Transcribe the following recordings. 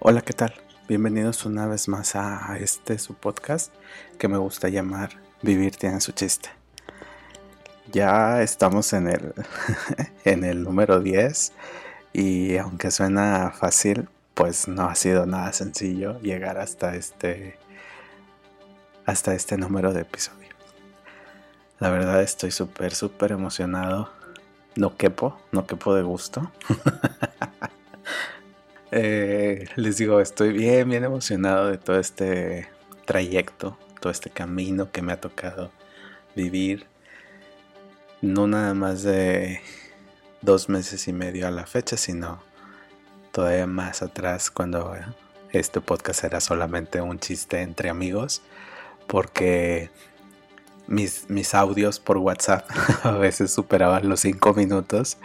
10. Hola, ¿qué tal? Bienvenidos una vez más a este su podcast que me gusta llamar Vivir tiene su chiste. Ya estamos en el, en el número 10 y aunque suena fácil, pues no ha sido nada sencillo llegar hasta este hasta este número de episodio. La verdad estoy súper, súper emocionado. No quepo, no quepo de gusto. Eh, les digo, estoy bien, bien emocionado de todo este trayecto, todo este camino que me ha tocado vivir. No nada más de dos meses y medio a la fecha, sino todavía más atrás cuando este podcast era solamente un chiste entre amigos, porque mis, audios por WhatsApp a veces superaban los cinco minutos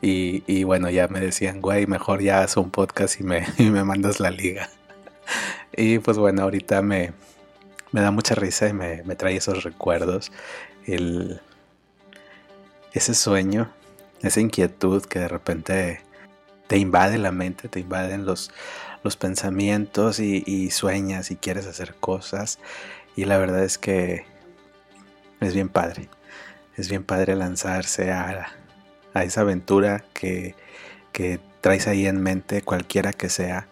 y, bueno, ya me decían, güey, mejor ya haz un podcast y me, me mandas la liga. Y pues bueno, ahorita me, me da mucha risa y me, trae esos recuerdos, el, ese sueño, esa inquietud que de repente te invade la mente, te invaden los, los pensamientos y, y sueñas y quieres hacer cosas. Y la verdad es que es bien padre. Es bien padre lanzarse a, esa aventura que, traes ahí en mente, cualquiera que sea.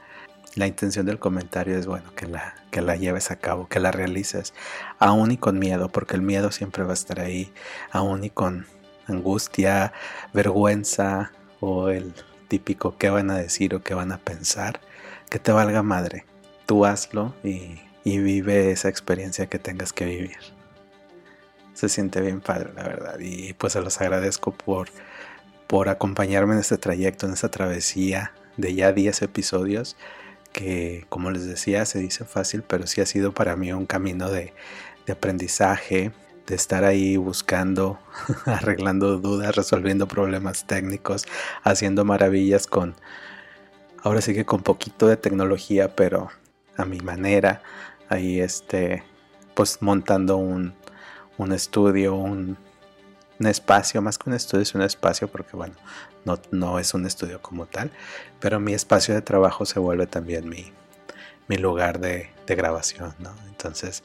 La intención del comentario es bueno que la, que la lleves a cabo, que la realices, aún y con miedo, porque el miedo siempre va a estar ahí, aún y con angustia, vergüenza o el típico qué van a decir o qué van a pensar, que te valga madre. Tú hazlo y, y vive esa experiencia que tengas que vivir se siente bien padre, la verdad. Y pues se los agradezco por, por acompañarme en este trayecto, en esta travesía de ya 10 episodios, que como les decía, se dice fácil, pero sí ha sido para mí un camino de, de aprendizaje, de estar ahí buscando, arreglando dudas, resolviendo problemas técnicos, haciendo maravillas con, ahora sí que con poquito de tecnología, pero a mi manera, ahí este, pues montando un, un estudio, un, espacio, más que un estudio es un espacio porque bueno, no, no, es un estudio como tal, pero mi espacio de trabajo se vuelve también mi, mi lugar de, grabación, ¿no? Entonces,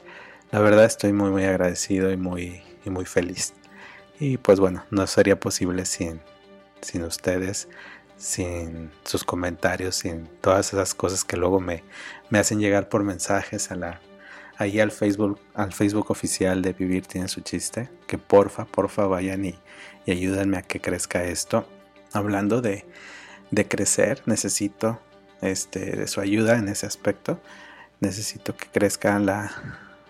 la verdad estoy muy muy agradecido y muy, y muy feliz. Y pues bueno, no sería posible sin, sin ustedes, sin sus comentarios, sin todas esas cosas que luego me, me hacen llegar por mensajes a la, ahí al Facebook, al Facebook oficial de Vivir tiene su chiste, que porfa, porfa vayan y, ayúdenme a que crezca esto. Hablando de, crecer, necesito este, de su ayuda en ese aspecto. Necesito que crezca la,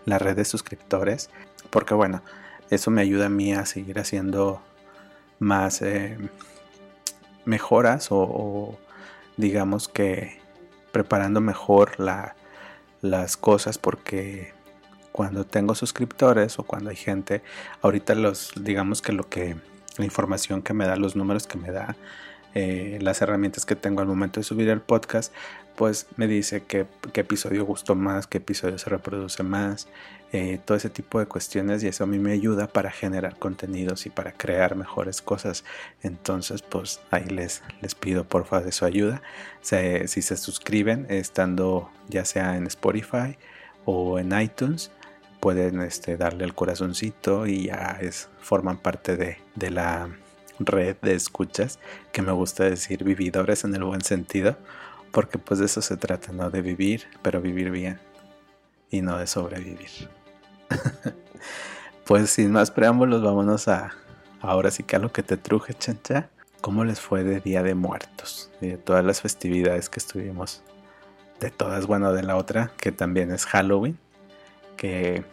red de suscriptores, porque bueno, eso me ayuda a mí a seguir haciendo más eh, mejoras o digamos que preparando mejor la, las cosas porque cuando tengo suscriptores o cuando hay gente, ahorita los, digamos que lo que, la información que me da, los números que me da, eh, las herramientas que tengo al momento de subir el podcast, pues me dice qué, qué episodio gustó más, qué episodio se reproduce más, eh, todo ese tipo de cuestiones y eso a mí me ayuda para generar contenidos y para crear mejores cosas. Entonces, pues ahí les, les pido porfa de su ayuda. si se suscriben estando ya sea en Spotify o en iTunes, pueden este, darle el corazoncito y ya es, forman parte de, de la red de escuchas que me gusta decir vividores en el buen sentido porque pues de eso se trata, ¿no? De vivir, pero vivir bien y no de sobrevivir. pues sin más preámbulos, vámonos a ahora sí que a lo que te truje, chancha. ¿Cómo les fue de Día de Muertos? Y de todas las festividades que estuvimos. De todas, bueno, de la otra, que también es Halloween. Que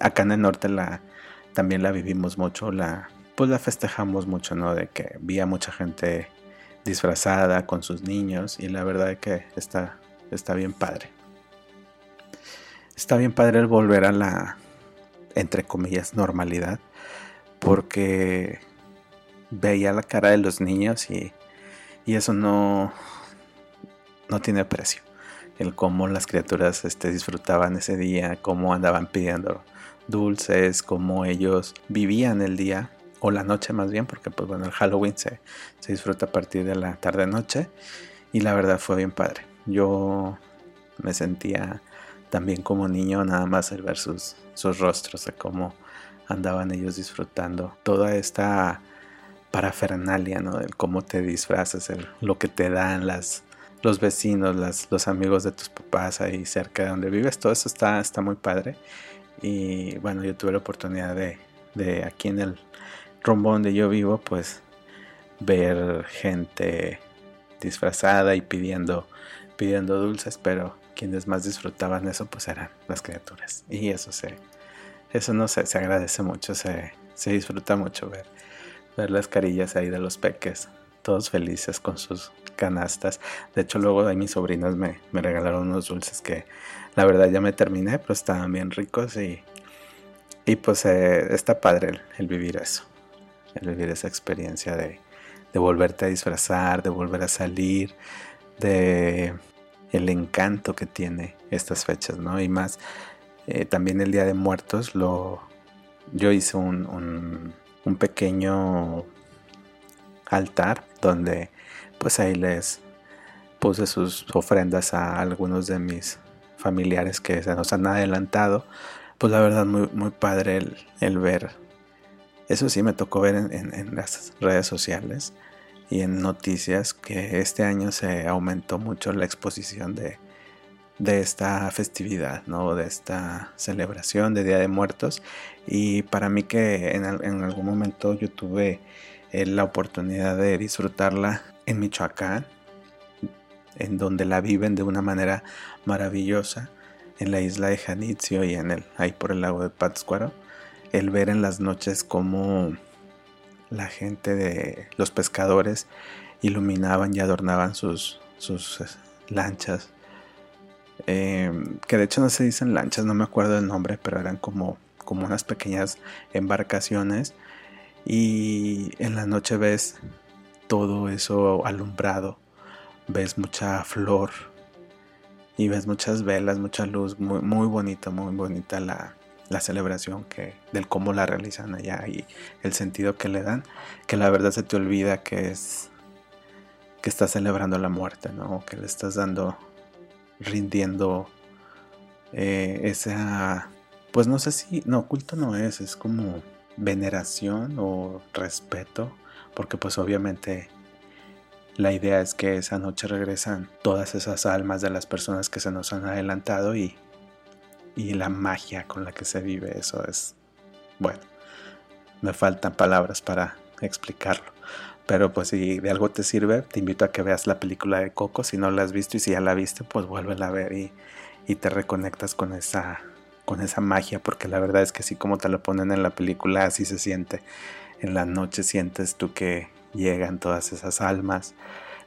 acá en el norte la, también la vivimos mucho, la, pues la festejamos mucho, ¿no? De que vi a mucha gente disfrazada con sus niños y la verdad es que está, está bien padre. Está bien padre el volver a la, entre comillas, normalidad, porque veía la cara de los niños y, y eso no, no tiene precio. El cómo las criaturas este, disfrutaban ese día, cómo andaban pidiendo dulces, cómo ellos vivían el día o la noche más bien, porque pues bueno, el Halloween se, se disfruta a partir de la tarde-noche y la verdad fue bien padre. Yo me sentía también como niño nada más al ver sus, sus rostros, de cómo andaban ellos disfrutando toda esta parafernalia, ¿no? El cómo te disfrazas, el, lo que te dan las, los vecinos, los amigos de tus papás ahí cerca de donde vives, todo eso está, está muy padre. Y bueno, yo tuve la oportunidad de, de aquí en el rombo donde yo vivo, pues ver gente disfrazada y pidiendo, pidiendo dulces, pero quienes más disfrutaban eso pues eran las criaturas. Y eso se, eso no se, se agradece mucho, se, se disfruta mucho ver, ver las carillas ahí de los peques, todos felices con sus canastas. De hecho, luego ahí mis sobrinas me, me regalaron unos dulces que la verdad ya me terminé, pero estaban bien ricos y, y pues eh, está padre el, vivir eso, el vivir esa experiencia de, de volverte a disfrazar, de volver a salir, de el encanto que tiene estas fechas, ¿no? Y más, eh, también el Día de Muertos, lo, yo hice un, un, pequeño altar donde pues ahí les puse sus ofrendas a algunos de mis familiares que se nos han adelantado. Pues la verdad muy, muy padre el, ver. Eso sí me tocó ver en las redes sociales y en noticias que este año se aumentó mucho la exposición de, esta festividad, ¿no? de esta celebración de Día de Muertos. Y para mí que en, algún momento yo tuve eh, la oportunidad de disfrutarla en Michoacán, en donde la viven de una manera maravillosa, en la isla de Janitzio y en el, ahí por el lago de Pátzcuaro, el ver en las noches cómo la gente de los pescadores iluminaban y adornaban sus, sus eh, lanchas. Em, que de hecho no se dicen lanchas, no me acuerdo el nombre, pero eran como, como unas pequeñas embarcaciones. Y en la noche ves todo eso alumbrado, ves mucha flor y ves muchas velas, mucha luz, muy, muy bonita, muy bonita la, la celebración que, del cómo la realizan allá y el sentido que le dan, que la verdad se te olvida que es que estás celebrando la muerte, ¿no? Que le estás dando, rindiendo eh, esa, pues no sé si, no, culto no es, es como veneración o respeto, porque pues obviamente la idea es que esa noche regresan todas esas almas de las personas que se nos han adelantado y y la magia con la que se vive eso es, bueno, me faltan palabras para explicarlo. Pero pues si de algo te sirve, te invito a que veas la película de Coco. Si no la has visto y si ya la viste, pues vuélvela a ver y, y te reconectas con esa, con esa magia. Porque la verdad es que así como te lo ponen en la película, así se siente. En la noche sientes tú que llegan todas esas almas.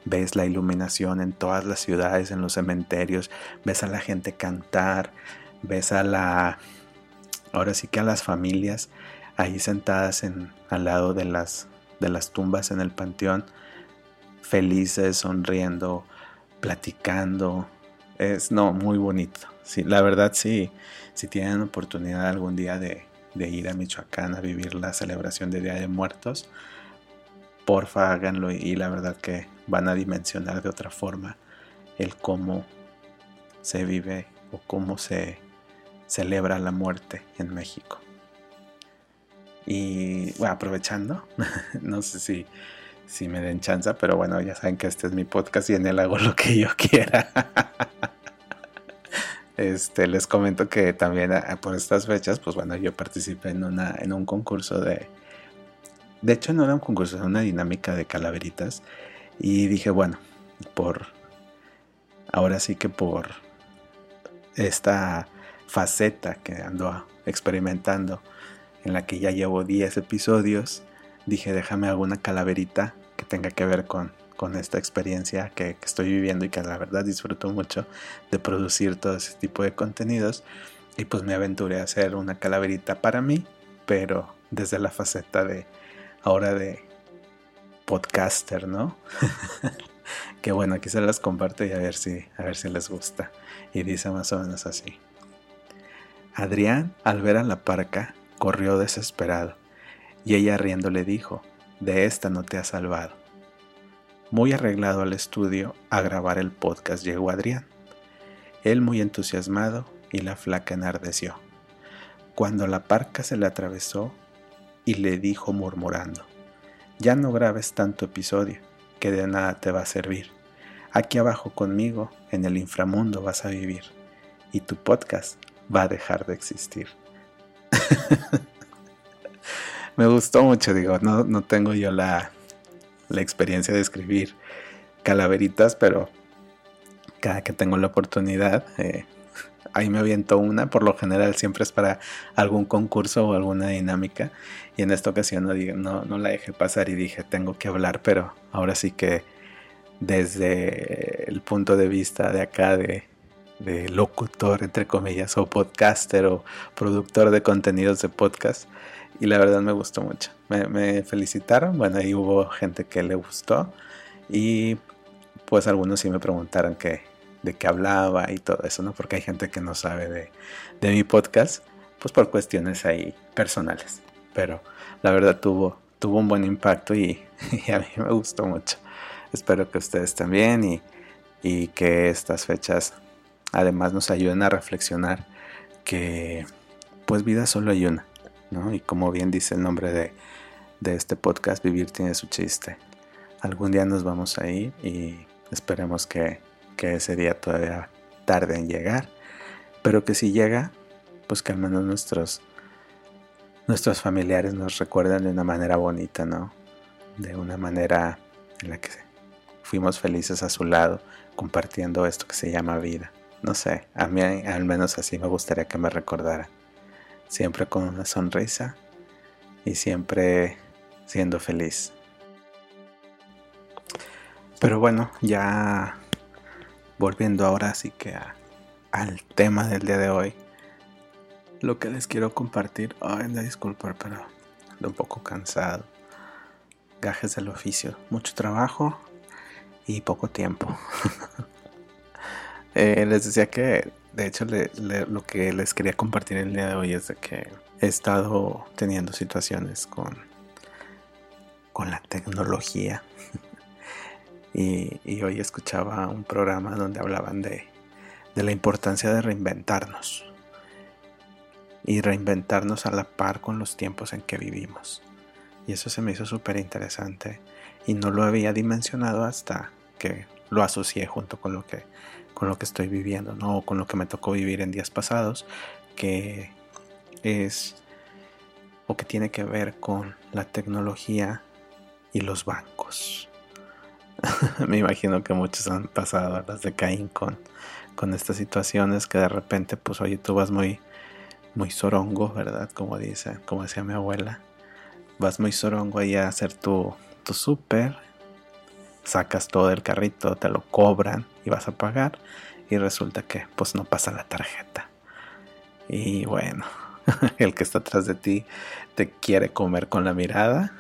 Ves la iluminación en todas las ciudades, en los cementerios. Ves a la gente cantar ves a la, ahora sí que a las familias ahí sentadas en, al lado de las, de las tumbas en el panteón, felices, sonriendo, platicando. Es, no, muy bonito. Sí, la verdad, sí, si tienen oportunidad algún día de, de ir a Michoacán a vivir la celebración de Día de Muertos, porfa háganlo y la verdad que van a dimensionar de otra forma el cómo se vive o cómo se celebra la muerte en México. Y bueno, aprovechando, no sé si, si me den chance, pero bueno, ya saben que este es mi podcast y en él hago lo que yo quiera. Este, les comento que también ah, por estas fechas, pues bueno, yo participé en, una, en un concurso de... De hecho, no era un concurso, era una dinámica de calaveritas. Y dije, bueno, por... Ahora sí que por esta faceta que ando experimentando, en la que ya llevo 10 episodios, dije déjame alguna calaverita que tenga que ver con, con esta experiencia que, estoy viviendo y que la verdad disfruto mucho de producir todo ese tipo de contenidos. Y pues me aventuré a hacer una calaverita para mí, pero desde la faceta de ahora de podcaster, ¿no? que bueno, aquí se las comparto y a ver si, a ver si les gusta. Y dice más o menos así. Adrián, al ver a la parca, corrió desesperado, y ella riendo le dijo, de esta no te has salvado. Muy arreglado al estudio a grabar el podcast llegó Adrián. Él muy entusiasmado y la flaca enardeció. Cuando la parca se le atravesó y le dijo murmurando, ya no grabes tanto episodio, que de nada te va a servir. Aquí abajo conmigo, en el inframundo vas a vivir, y tu podcast va a dejar de existir. Me gustó mucho, digo, no, no tengo yo la, la experiencia de escribir calaveritas, pero cada que tengo la oportunidad, eh, ahí me aviento una. Por lo general siempre es para algún concurso o alguna dinámica. Y en esta ocasión no, no, la dejé pasar y dije, tengo que hablar, pero ahora sí que desde el punto de vista de acá de, de locutor, entre comillas, o podcaster o productor de contenidos de podcast, y la verdad me gustó mucho. Me, felicitaron, bueno, ahí hubo gente que le gustó y pues algunos sí me preguntaron que, de qué hablaba y todo eso, ¿no? Porque hay gente que no sabe de, de mi podcast, pues por cuestiones ahí personales. Pero la verdad tuvo, tuvo un buen impacto y, a mí me gustó mucho. Espero que ustedes también y, y que estas fechas además nos ayuden a reflexionar que pues vida solo hay una y como bien dice el nombre de, este podcast, Vivir tiene su chiste. Algún día nos vamos a ir y esperemos que, ese día todavía tarde en llegar, pero que si llega, pues que al menos nuestros, nuestros familiares nos recuerden de una manera bonita, ¿no? De una manera en la que fuimos felices a su lado, compartiendo esto que se llama vida. No sé, a mí al menos así me gustaría que me recordaran siempre con una sonrisa y siempre siendo feliz. Pero bueno, ya volviendo ahora sí que al tema del día de hoy, lo que les quiero compartir, ay, la disculpa, pero ando un poco cansado. Gajes del oficio, mucho trabajo y poco tiempo. Eh, les decía que de hecho, lo que les quería compartir el día de hoy es de que he estado teniendo situaciones con, con la tecnología. y, hoy escuchaba un programa donde hablaban de, de la importancia de reinventarnos. Y reinventarnos a la par con los tiempos en que vivimos. Y eso se me hizo súper interesante. Y no lo había dimensionado hasta que lo asocié junto con lo que con lo que estoy viviendo, ¿no? O con lo que me tocó vivir en días pasados, que es o que tiene que ver con la tecnología y los bancos. me imagino que muchos han pasado las de Caín con, con estas situaciones que de repente, pues oye, tú vas muy, muy sorongo, ¿verdad? Como dice, como decía mi abuela. Vas muy sorongo ahí a hacer tu, tu súper sacas todo el carrito, te lo cobran y vas a pagar y resulta que pues no pasa la tarjeta. Y bueno, el que está atrás de ti te quiere comer con la mirada,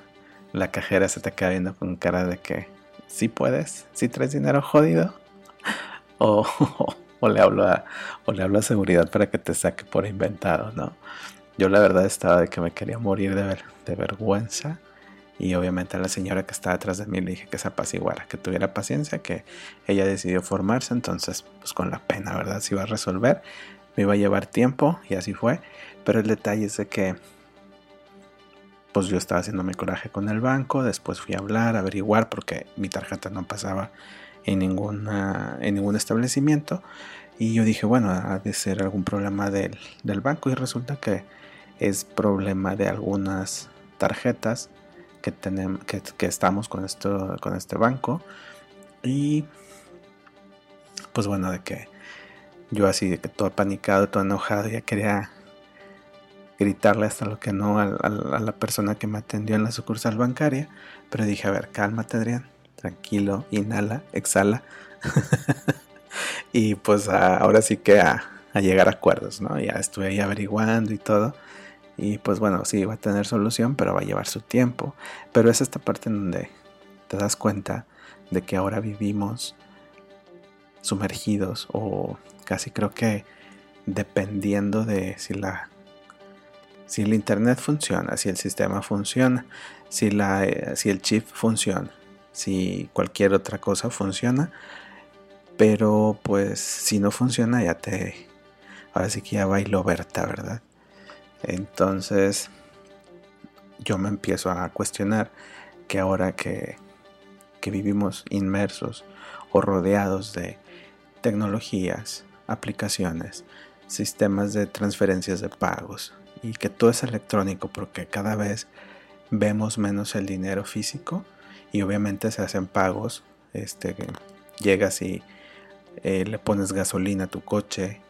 la cajera se te queda viendo con cara de que sí puedes, si traes dinero jodido o, o, le hablo a, o le hablo a seguridad para que te saque por inventado, ¿no? Yo la verdad estaba de que me quería morir de, ver, de vergüenza y obviamente a la señora que estaba atrás de mí le dije que se apaciguara, que tuviera paciencia, que ella decidió formarse, entonces pues con la pena, ¿verdad? Se iba a resolver, me iba a llevar tiempo y así fue, pero el detalle es de que pues yo estaba haciendo mi coraje con el banco, después fui a hablar, a averiguar porque mi tarjeta no pasaba en, ninguna, en ningún establecimiento y yo dije, bueno, ha de ser algún problema del, del banco y resulta que es problema de algunas tarjetas que, tenemos, que, estamos con, esto, con este banco. Y pues bueno, de que yo así, de que todo apanicado, todo enojado, ya quería gritarle hasta lo que no a, la persona que me atendió en la sucursal bancaria. Pero dije, a ver, cálmate Adrián, tranquilo, inhala, exhala. y pues ahora sí que a, a, llegar a acuerdos, ¿no? Ya estuve ahí averiguando y todo. Y pues bueno, sí, va a tener solución, pero va a llevar su tiempo. Pero es esta parte en donde te das cuenta de que ahora vivimos sumergidos o casi creo que dependiendo de si la si el internet funciona, si el sistema funciona, si la eh, si el chip funciona, si cualquier otra cosa funciona. Pero pues si no funciona ya te... Ahora sí que ya bailo Berta, ¿verdad? Entonces yo me empiezo a cuestionar que ahora que, que vivimos inmersos o rodeados de tecnologías, aplicaciones, sistemas de transferencias de pagos y que todo es electrónico porque cada vez vemos menos el dinero físico y obviamente se hacen pagos. Este, llegas y eh, le pones gasolina a tu coche,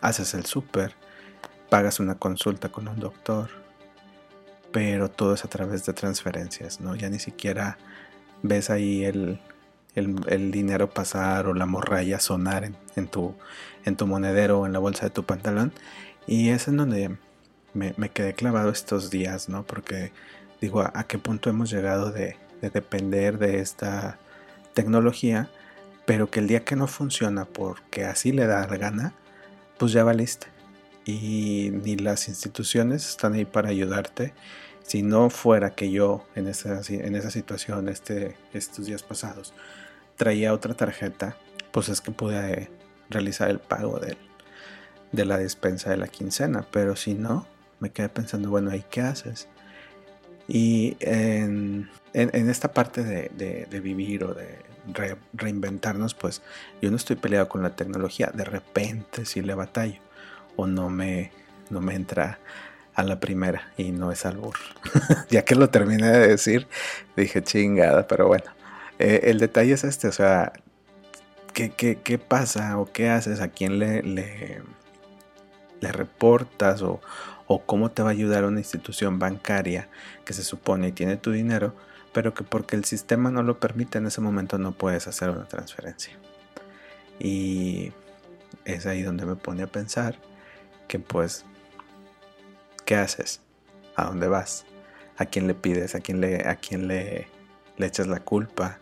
haces el súper, pagas una consulta con un doctor, pero todo es a través de transferencias, ¿no? Ya ni siquiera ves ahí el, el, dinero pasar o la morralla sonar en, tu, en tu monedero o en la bolsa de tu pantalón. Y es en donde me, quedé clavado estos días, ¿no? Porque digo, ¿a, qué punto hemos llegado de, de depender de esta tecnología? Pero que el día que no funciona porque así le da la gana, pues ya valiste. Y ni las instituciones están ahí para ayudarte. Si no fuera que yo en esa, en esa situación este, estos días pasados traía otra tarjeta, pues es que pude realizar el pago de, de la despensa de la quincena. Pero si no, me quedé pensando, bueno, ¿y qué haces? Y en, esta parte de, vivir o de reinventarnos, pues yo no estoy peleado con la tecnología. De repente si le batallo o no me, no me entra a la primera y no es albur. ya que lo terminé de decir, dije chingada, pero bueno. Eh, el detalle es este, o sea, ¿qué, qué, pasa o qué haces? ¿A quién le, le, reportas o, o cómo te va a ayudar una institución bancaria que se supone tiene tu dinero, pero que porque el sistema no lo permite en ese momento no puedes hacer una transferencia. Y es ahí donde me pone a pensar que pues, ¿qué haces? ¿A dónde vas? ¿A quién le pides? ¿A quién le, a quién le, le echas la culpa?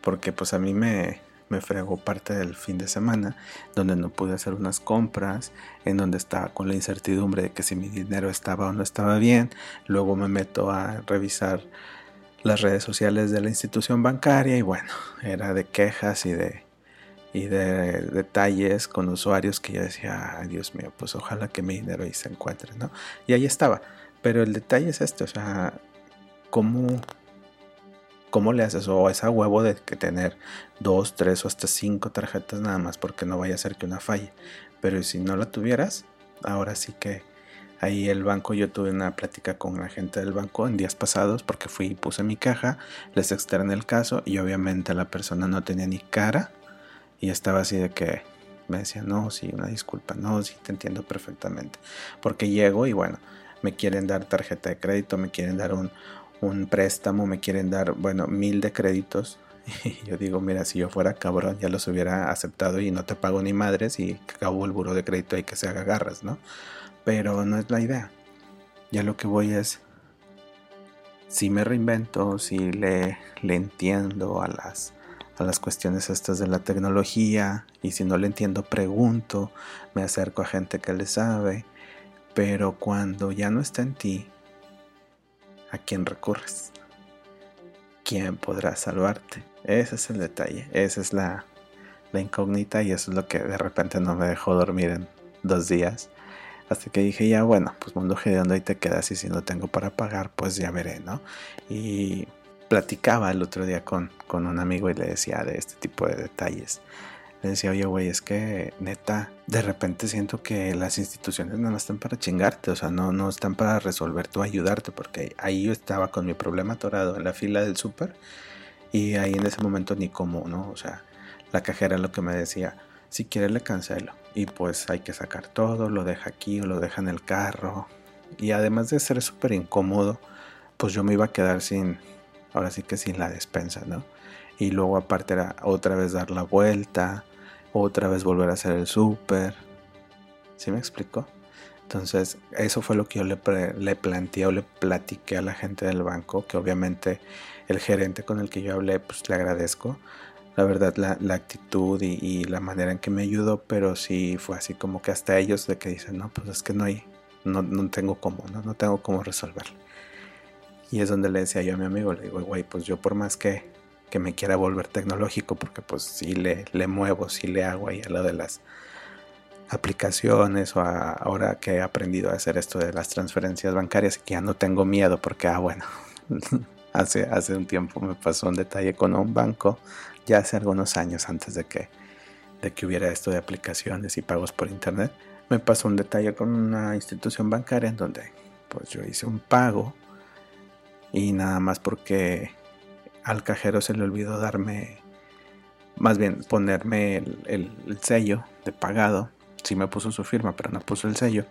Porque pues a mí me, me fregó parte del fin de semana, donde no pude hacer unas compras, en donde estaba con la incertidumbre de que si mi dinero estaba o no estaba bien. Luego me meto a revisar las redes sociales de la institución bancaria y bueno, era de quejas y de, y de detalles con usuarios que yo decía, Dios mío, pues ojalá que mi dinero ahí se encuentre, ¿no? Y ahí estaba. Pero el detalle es este, o sea, cómo ¿Cómo le haces? O esa huevo de que tener dos, tres o hasta cinco tarjetas nada más porque no vaya a ser que una falle. Pero si no la tuvieras, ahora sí que ahí el banco, yo tuve una plática con la gente del banco en días pasados porque fui y puse mi caja, les externé el caso y obviamente la persona no tenía ni cara y estaba así de que me decía, no, sí, una disculpa, no, sí, te entiendo perfectamente. Porque llego y bueno, me quieren dar tarjeta de crédito, me quieren dar un, un préstamo, me quieren dar, bueno, mil de créditos. Y yo digo, mira, si yo fuera cabrón, ya los hubiera aceptado y no te pago ni madres y acabo el buro de crédito y que se haga garras, ¿no? Pero no es la idea. Ya lo que voy es, si me reinvento, si le, le entiendo a las, a las cuestiones estas de la tecnología y si no le entiendo, pregunto, me acerco a gente que le sabe. Pero cuando ya no está en ti, ¿a quién recurres? ¿Quién podrá salvarte? Ese es el detalle, esa es la, incógnita y eso es lo que de repente no me dejó dormir en dos días. Hasta que dije, ya bueno, pues mundo donde ahí te quedas y si no tengo para pagar, pues ya veré, ¿no? Y platicaba el otro día con, con un amigo y le decía de este tipo de detalles. Le decía, oye, güey, es que neta, de repente siento que las instituciones no están para chingarte, o sea, no, no están para resolverte o ayudarte, porque ahí yo estaba con mi problema atorado en la fila del súper y ahí en ese momento ni cómo, ¿no? O sea, la cajera lo que me decía, si quiere le cancelo y pues hay que sacar todo, lo deja aquí o lo deja en el carro. Y además de ser súper incómodo, pues yo me iba a quedar sin, ahora sí que sin la despensa, ¿no? y luego aparte era otra vez dar la vuelta, otra vez volver a hacer el súper. ¿Sí me explico? Entonces, eso fue lo que yo le, le planteé o le platiqué a la gente del banco, que obviamente el gerente con el que yo hablé, pues le agradezco. La verdad, la, actitud y, la manera en que me ayudó, pero sí fue así como que hasta ellos de que dicen, no, pues es que no hay, no, no tengo cómo, ¿no? no tengo cómo resolverlo. Y es donde le decía yo a mi amigo, le digo, güey, pues yo por más que que me quiera volver tecnológico, porque pues sí le, le muevo, sí le hago ahí a lo de las aplicaciones o ahora que he aprendido a hacer esto de las transferencias bancarias que ya no tengo miedo porque, ah, bueno, hace, hace un tiempo me pasó un detalle con un banco, ya hace algunos años antes de que, de que hubiera esto de aplicaciones y pagos por internet, me pasó un detalle con una institución bancaria en donde pues yo hice un pago y nada más porque al cajero se le olvidó darme, más bien ponerme el, sello de pagado. Sí me puso su firma, pero no puso el sello.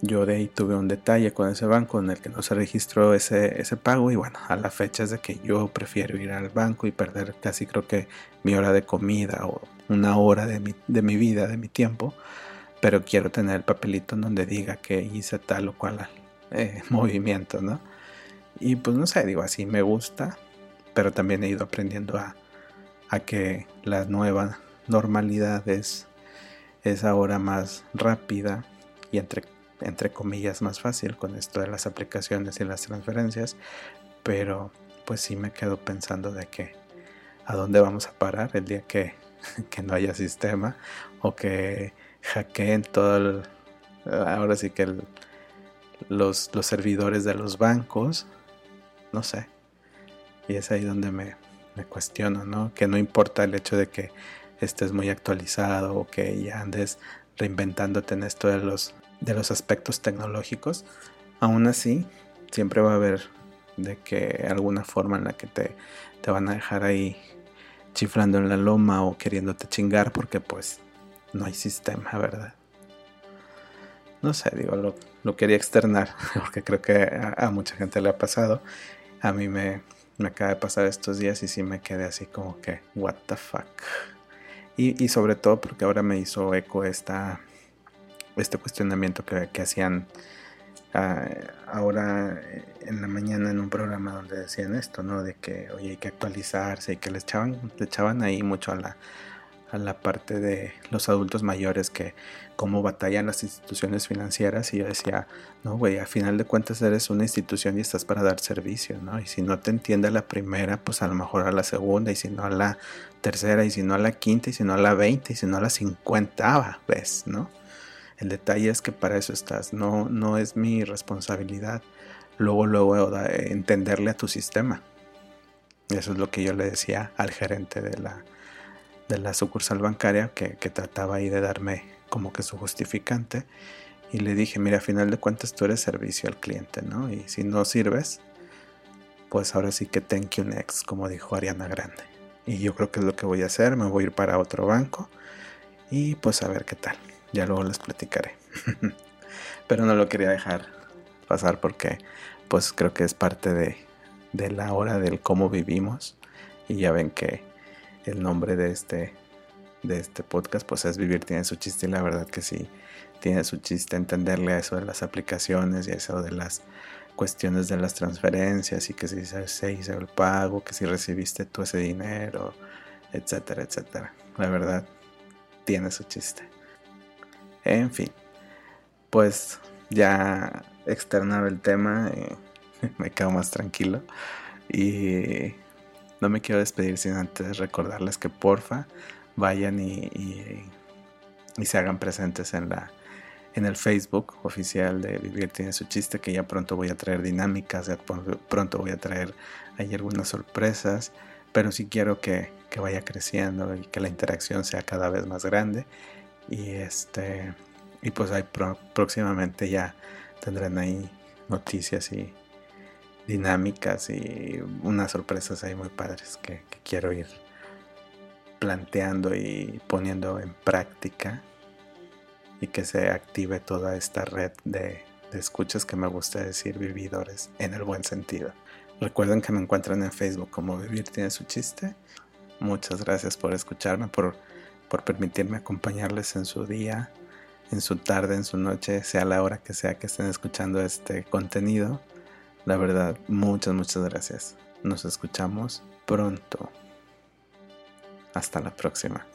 Yo de ahí tuve un detalle con ese banco en el que no se registró ese, ese pago y bueno, a la fecha es de que yo prefiero ir al banco y perder casi creo que mi hora de comida o una hora de mi, de mi vida, de mi tiempo, pero quiero tener el papelito en donde diga que hice tal o cual eh, movimiento, ¿no? Y pues no sé, digo, así me gusta, pero también he ido aprendiendo a, que la nueva normalidad es, ahora más rápida y entre, entre comillas más fácil con esto de las aplicaciones y las transferencias, pero pues sí me quedo pensando de que a dónde vamos a parar el día que, no haya sistema o que hackeen todo el, ahora sí que los, los servidores de los bancos no sé. Y es ahí donde me, cuestiono, ¿no? Que no importa el hecho de que estés muy actualizado o que ya andes reinventándote en esto de los, de los aspectos tecnológicos, aún así siempre va a haber de que alguna forma en la que te, te van a dejar ahí chiflando en la loma o queriéndote chingar porque pues no hay sistema, ¿verdad? No sé, digo, lo, lo quería externar porque creo que a, mucha gente le ha pasado a mí me, acaba de pasar estos días y sí me quedé así como que, what the fuck. Y, sobre todo porque ahora me hizo eco esta, este cuestionamiento que, hacían ah, ahora en la mañana en un programa donde decían esto, ¿no? De que, oye, hay que actualizarse y que le echaban, le echaban ahí mucho a la, a la parte de los adultos mayores que cómo batallan las instituciones financieras y yo decía, no, güey, a final de cuentas eres una institución y estás para dar servicio, ¿no? Y si no te entiende a la primera, pues a lo mejor a la segunda y si no a la tercera y si no a la quinta y si no a la veinte y si no a la cincuentava vez, ¿no? El detalle es que para eso estás, no, no es mi responsabilidad luego, luego entenderle a tu sistema. Eso es lo que yo le decía al gerente de la, de la sucursal bancaria que, trataba ahí de darme como que su justificante y le dije, mira, a final de cuentas tú eres servicio al cliente, ¿no? Y si no sirves, pues ahora sí que thank you next, como dijo Ariana Grande. Y yo creo que es lo que voy a hacer, me voy a ir para otro banco y pues a ver qué tal. Ya luego les platicaré. Pero no lo quería dejar pasar porque pues creo que es parte de, de la hora del cómo vivimos. Y ya ven que el nombre de este, de este podcast, pues es Vivir tiene su chiste y la verdad que sí, tiene su chiste entenderle a eso de las aplicaciones y a eso de las cuestiones de las transferencias y que si se hizo el pago, que si recibiste tú ese dinero, etcétera, etcétera. La verdad, tiene su chiste. En fin, pues ya externado el tema, me quedo más tranquilo y no me quiero despedir sin antes recordarles que porfa vayan y, se hagan presentes en la en el Facebook oficial de Vivir tiene su chiste que ya pronto voy a traer dinámicas, ya pronto voy a traer ahí algunas sorpresas, pero sí quiero que, vaya creciendo y que la interacción sea cada vez más grande. Y este y pues ahí próximamente ya tendrán ahí noticias y dinámicas y unas sorpresas ahí muy padres que, quiero ir planteando y poniendo en práctica y que se active toda esta red de, de, escuchas que me gusta decir vividores en el buen sentido. Recuerden que me encuentran en Facebook como Vivir tiene su chiste. Muchas gracias por escucharme, por, por permitirme acompañarles en su día, en su tarde, en su noche, sea la hora que sea que estén escuchando este contenido. La verdad, muchas, muchas gracias. Nos escuchamos pronto. Hasta la próxima.